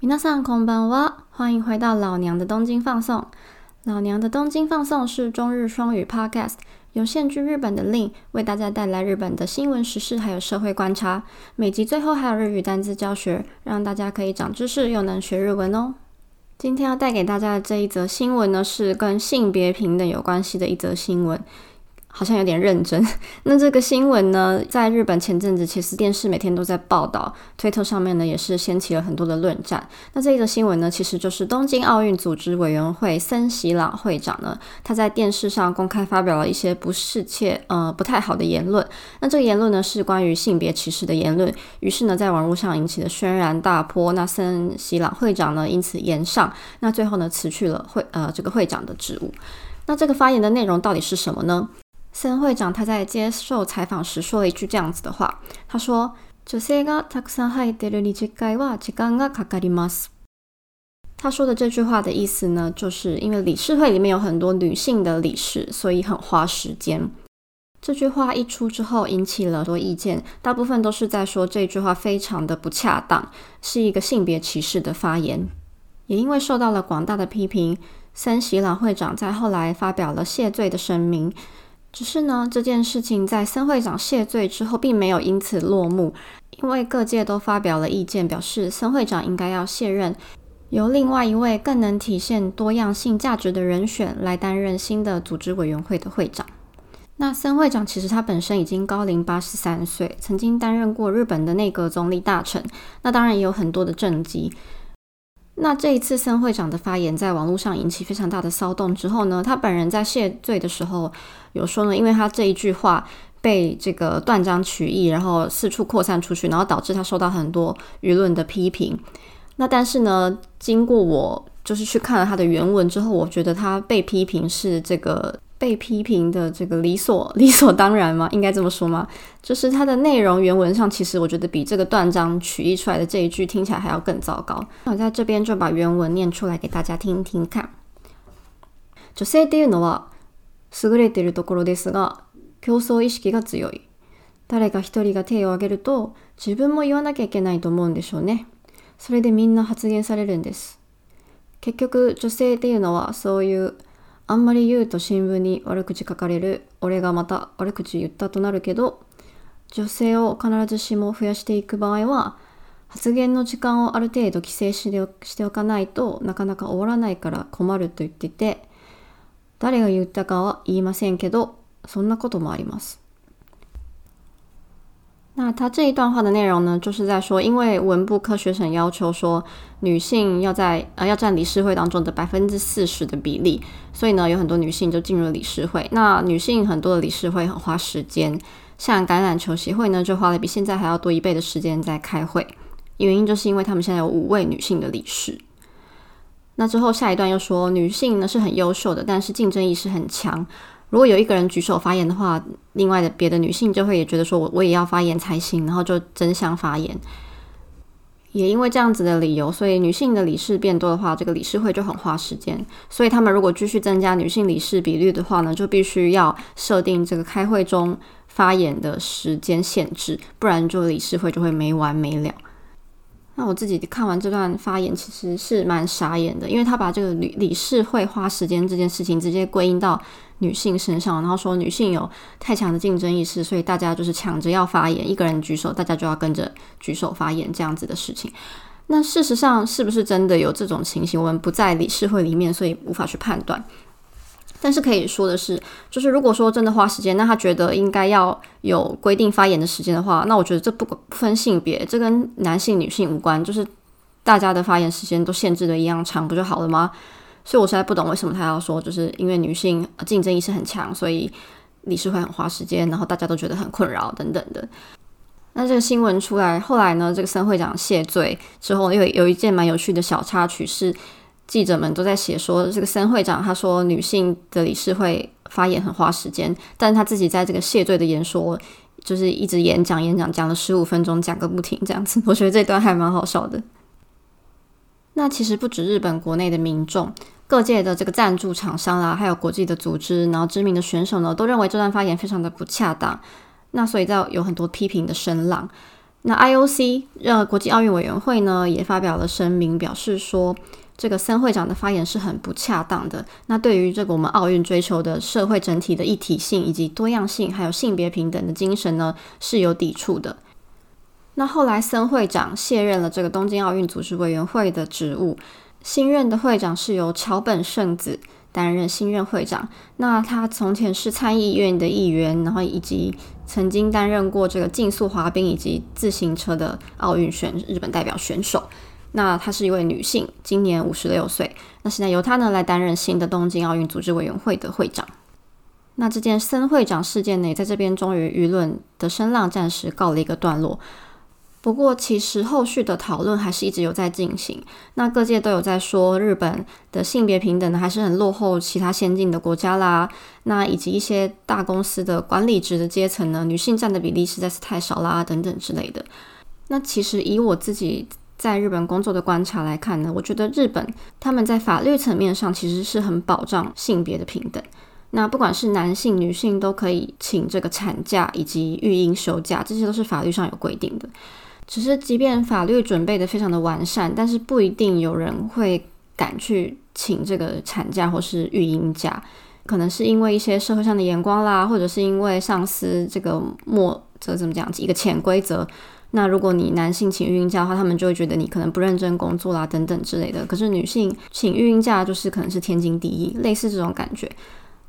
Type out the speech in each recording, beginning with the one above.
皆さんこんばんは，欢迎回到老娘的东京放送。老娘的东京放送是中日双语 Podcast，由现居日本的 Lin 为大家带来日本的新闻时事还有社会观察。每集最后还有日语单字教学，让大家可以长知识又能学日文哦。今天要带给大家的这一则新闻呢，是跟性别平等有关系的一则新闻。 好像有点认真。那这个新闻呢，在日本前阵子其实电视每天都在报道，推特上面呢也是掀起了很多的论战。那这一则新闻呢，其实就是东京奥运组织委员会森喜朗会长呢，他在电视上公开发表了一些不适切、呃不太好的言论。那这个言论呢是关于性别歧视的言论，于是呢在网络上引起了轩然大波。那森喜朗会长呢因此言上，那最后呢辞去了会呃这个会长的职务。那这个发言的内容到底是什么呢？森会长他在接受采访时说了一句这样子的话，他说：“女性がたくさん入ってる理事会は時間がかかります。”他说的这句话的意思呢，就是因为理事会里面有很多女性的理事，所以很花时间。这句话一出之后，引起了多意见，大部分都是在说这句话非常的不恰当，是一个性别歧视的发言。也因为受到了广大的批评，森喜朗会长在后来发表了谢罪的声明。 只是呢，这件事情在森会长谢罪之后，并没有因此落幕，因为各界都发表了意见，表示森会长应该要卸任，由另外一位更能体现多样性价值的人选来担任新的组织委员会的会长。那森会长其实他本身已经高龄八十三岁，曾经担任过日本的内阁总理大臣，那当然也有很多的政绩。那这一次森会长的发言在网络上引起非常大的骚动之后呢，他本人在谢罪的时候有说呢，因为他这一句话被这个断章取义，然后四处扩散出去，然后导致他受到很多舆论的批评。那但是呢，经过我就是去看了他的原文之后，我觉得他被批评是这个。被批评的这个理所理所当然吗？应该这么说吗？就是它的内容原文上，其实我觉得比这个断章取义出来的这一句听起来还要更糟糕。那我在这边就把原文念出来给大家听听看。女性っていうのは優れているところですが、競争意識が強い。誰か一人が手を挙げると自分も言わなきゃいけないと思うんでしょうね。それでみんな発言されるんです。結局女性っていうのはそういうあんまり言うと新聞に悪口書かれる俺がまた悪口言ったとなるけど女性を必ずしも増やしていく場合は発言の時間をある程度規制しておかないとなかなか終わらないから困ると言ってて誰が言ったかは言いませんけどそんなこともあります。那他这一段话的内容呢，就是在说，因为文部科学省要求说女性要在呃要占理事会当中的百分之四十的比例，所以呢有很多女性就进入了理事会。那女性很多的理事会很花时间，像橄榄球协会呢就花了比现在还要多一倍的时间在开会，原因就是因为他们现在有五位女性的理事。那之后下一段又说女性呢是很优秀的，但是竞争意识很强。如果有一个人举手发言的话，另外的别的女性就会也觉得说，我我也要发言才行，然后就争相发言。也因为这样子的理由，所以女性的理事变多的话，这个理事会就很花时间。所以他们如果继续增加女性理事比率的话呢，就必须要设定这个开会中发言的时间限制，不然就理事会就会没完没了。那我自己看完这段发言，其实是蛮傻眼的，因为他把这个理理事会花时间这件事情直接归因到女性身上，然后说女性有太强的竞争意识，所以大家就是抢着要发言，一个人举手，大家就要跟着举手发言这样子的事情。那事实上是不是真的有这种情形？我们不在理事会里面，所以无法去判断。但是可以说的是，就是如果说真的花时间，那他觉得应该要有规定发言的时间的话，那我觉得这不不分性别，这跟男性女性无关，就是大家的发言时间都限制的一样长，不就好了吗？所以我实在不懂为什么他要说，就是因为女性竞争意识很强，所以理事会很花时间，然后大家都觉得很困扰等等的。那这个新闻出来后来呢，这个森会长谢罪之后，有有一件蛮有趣的小插曲是。记者们都在写说，这个森会长他说女性的理事会发言很花时间，但是他自己在这个谢罪的演说，就是一直演讲演讲讲了十五分钟，讲个不停这样子。我觉得这段还蛮好笑的。那其实不止日本国内的民众，各界的这个赞助厂商啦，还有国际的组织，然后知名的选手呢，都认为这段发言非常的不恰当。那所以在有很多批评的声浪。那 IOC 呃国际奥运委员会呢也发表了声明，表示说这个森会长的发言是很不恰当的。那对于这个我们奥运追求的社会整体的一体性以及多样性，还有性别平等的精神呢是有抵触的。那后来森会长卸任了这个东京奥运组织委员会的职务，新任的会长是由桥本圣子。担任新任会长。那他从前是参议院的议员，然后以及曾经担任过这个竞速滑冰以及自行车的奥运选日本代表选手。那她是一位女性，今年五十六岁。那现在由她呢来担任新的东京奥运组织委员会的会长。那这件森会长事件呢，在这边终于舆论的声浪暂时告了一个段落。不过，其实后续的讨论还是一直有在进行。那各界都有在说，日本的性别平等呢，还是很落后其他先进的国家啦。那以及一些大公司的管理职的阶层呢，女性占的比例实在是太少啦，等等之类的。那其实以我自己在日本工作的观察来看呢，我觉得日本他们在法律层面上其实是很保障性别的平等。那不管是男性、女性都可以请这个产假以及育婴休假，这些都是法律上有规定的。只是，即便法律准备的非常的完善，但是不一定有人会敢去请这个产假或是育婴假，可能是因为一些社会上的眼光啦，或者是因为上司这个莫这怎么讲一个潜规则。那如果你男性请育婴假的话，他们就会觉得你可能不认真工作啦，等等之类的。可是女性请育婴假就是可能是天经地义，类似这种感觉。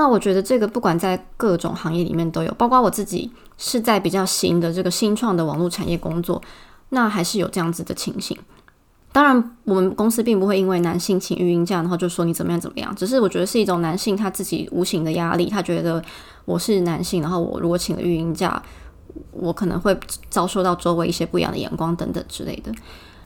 那我觉得这个不管在各种行业里面都有，包括我自己是在比较新的这个新创的网络产业工作，那还是有这样子的情形。当然，我们公司并不会因为男性请育婴假，然后就说你怎么样怎么样。只是我觉得是一种男性他自己无形的压力，他觉得我是男性，然后我如果请了育婴假，我可能会遭受到周围一些不一样的眼光等等之类的。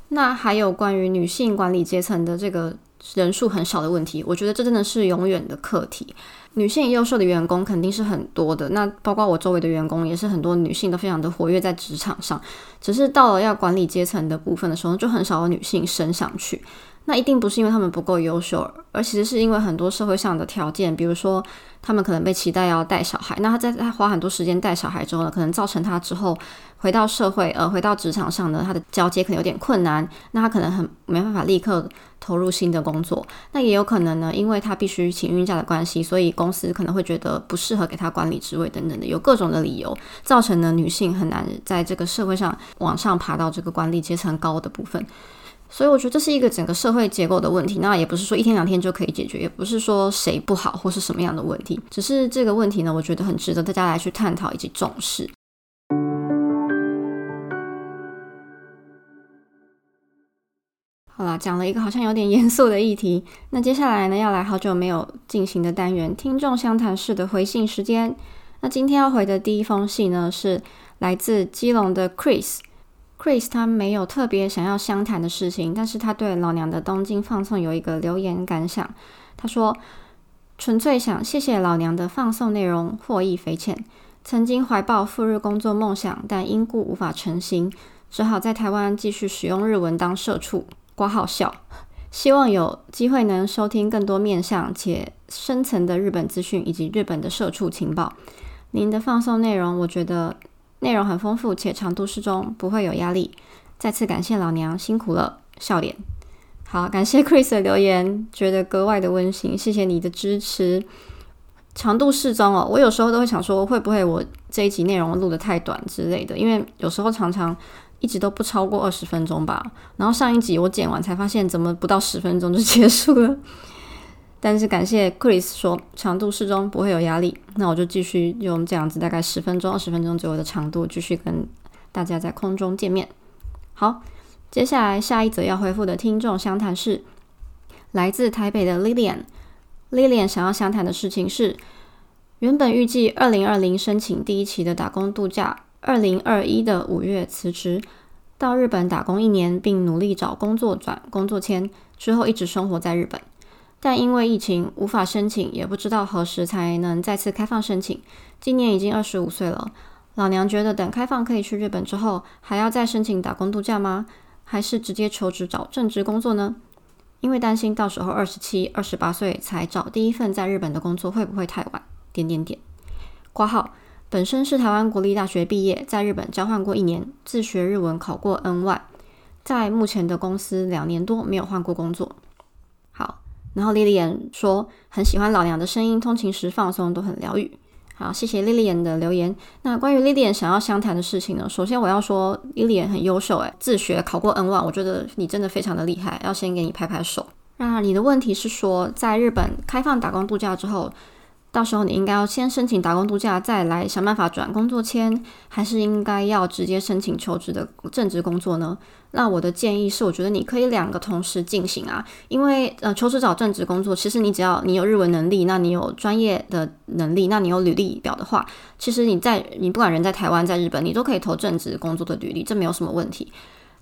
那还有关于女性管理阶层的这个人数很少的问题，我觉得这真的是永远的课题。女性优秀的员工肯定是很多的，那包括我周围的员工也是很多女性都非常的活跃在职场上，只是到了要管理阶层的部分的时候，就很少有女性升上去。那一定不是因为他们不够优秀，而其实是因为很多社会上的条件，比如说他们可能被期待要带小孩，那他在他花很多时间带小孩之后呢，可能造成他之后回到社会，呃，回到职场上呢，他的交接可能有点困难，那他可能很没办法立刻投入新的工作。那也有可能呢，因为他必须请孕假的关系，所以公司可能会觉得不适合给他管理职位等等的，有各种的理由，造成呢女性很难在这个社会上往上爬到这个管理阶层高的部分。所以我觉得这是一个整个社会结构的问题，那也不是说一天两天就可以解决，也不是说谁不好或是什么样的问题，只是这个问题呢，我觉得很值得大家来去探讨以及重视。好啦，讲了一个好像有点严肃的议题，那接下来呢，要来好久没有进行的单元——听众相谈室的回信时间。那今天要回的第一封信呢，是来自基隆的 Chris。Chris 他没有特别想要相谈的事情，但是他对老娘的东京放送有一个留言感想。他说：“纯粹想谢谢老娘的放送内容获益匪浅。曾经怀抱赴日工作梦想，但因故无法成行，只好在台湾继续使用日文当社畜，挂号笑。希望有机会能收听更多面向且深层的日本资讯以及日本的社畜情报。您的放送内容，我觉得。”内容很丰富且长度适中，不会有压力。再次感谢老娘辛苦了，笑脸。好，感谢 Chris 的留言，觉得格外的温馨。谢谢你的支持。长度适中哦，我有时候都会想说，会不会我这一集内容录的太短之类的？因为有时候常常一直都不超过二十分钟吧。然后上一集我剪完才发现，怎么不到十分钟就结束了？但是感谢 Chris 说长度适中，不会有压力。那我就继续用这样子，大概十分钟、二十分钟左右的长度，继续跟大家在空中见面。好，接下来下一则要回复的听众相谈是来自台北的 Lilian。Lilian 想要相谈的事情是，原本预计二零二零申请第一期的打工度假，二零二一的五月辞职，到日本打工一年，并努力找工作转工作签，之后一直生活在日本。但因为疫情无法申请，也不知道何时才能再次开放申请。今年已经二十五岁了，老娘觉得等开放可以去日本之后，还要再申请打工度假吗？还是直接求职找正职工作呢？因为担心到时候二十七、二十八岁才找第一份在日本的工作会不会太晚？点点点。挂号。本身是台湾国立大学毕业，在日本交换过一年，自学日文考过 N 万，在目前的公司两年多没有换过工作。然后莉莉安说很喜欢老娘的声音，通勤时放松都很疗愈。好，谢谢莉莉安的留言。那关于莉莉安想要相谈的事情呢？首先我要说莉莉安很优秀，诶，自学考过 N 万，我觉得你真的非常的厉害，要先给你拍拍手。那你的问题是说，在日本开放打工度假之后？到时候你应该要先申请打工度假，再来想办法转工作签，还是应该要直接申请求职的正职工作呢？那我的建议是，我觉得你可以两个同时进行啊，因为呃，求职找正职工作，其实你只要你有日文能力，那你有专业的能力，那你有履历表的话，其实你在你不管人在台湾在日本，你都可以投正职工作的履历，这没有什么问题。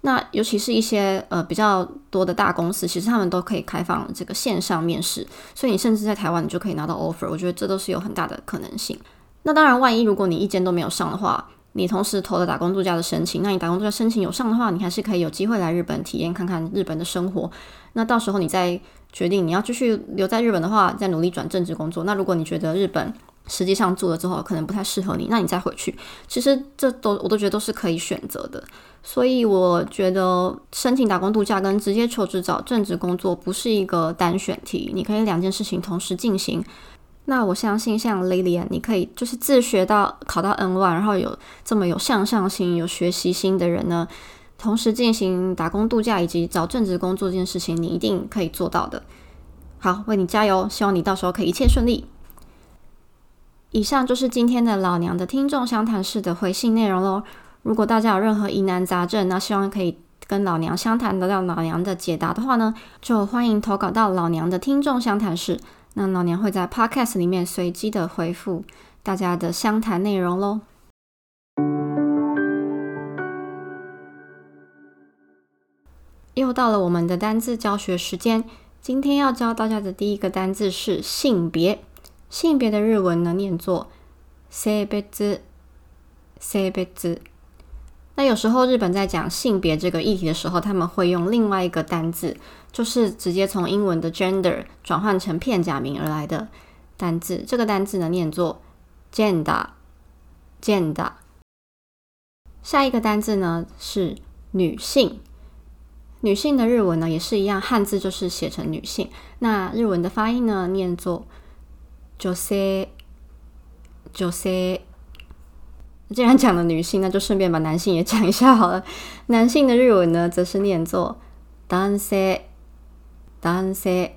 那尤其是一些呃比较多的大公司，其实他们都可以开放这个线上面试，所以你甚至在台湾你就可以拿到 offer。我觉得这都是有很大的可能性。那当然，万一如果你一间都没有上的话，你同时投了打工度假的申请，那你打工度假申请有上的话，你还是可以有机会来日本体验看看日本的生活。那到时候你再决定你要继续留在日本的话，再努力转正职工作。那如果你觉得日本实际上做了之后可能不太适合你，那你再回去。其实这都我都觉得都是可以选择的。所以我觉得申请打工度假跟直接求职找正职工作不是一个单选题，你可以两件事情同时进行。那我相信像 Lily，你可以就是自学到考到 N one，然后有这么有向上心、有学习心的人呢，同时进行打工度假以及找正职工作这件事情，你一定可以做到的。好，为你加油，希望你到时候可以一切顺利。以上就是今天的老娘的听众相谈室的回信内容喽。如果大家有任何疑难杂症，那希望可以跟老娘相谈得到老娘的解答的话呢，就欢迎投稿到老娘的听众相谈室。那老娘会在 Podcast 里面随机的回复大家的相谈内容喽。又到了我们的单字教学时间，今天要教大家的第一个单字是性别。性别的日文呢，念作性別。性別。那有时候日本在讲性别这个议题的时候，他们会用另外一个单字，就是直接从英文的 gender 转换成片假名而来的单字。这个单字呢，念作 gender，gender。下一个单字呢是女性，女性的日文呢也是一样，汉字就是写成女性。那日文的发音呢，念作女性，女性。既然讲了女性，那就顺便把男性也讲一下好了。男性的日文呢，则是念作“男性”，男性。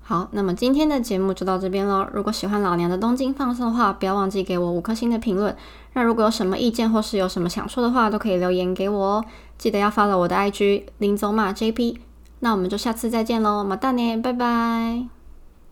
好，那么今天的节目就到这边喽。如果喜欢老娘的东京放送的话，不要忘记给我五颗星的评论。那如果有什么意见或是有什么想说的话，都可以留言给我哦。记得要发了我的 IG 林总马 JP。那我们就下次再见喽，马大年，拜拜。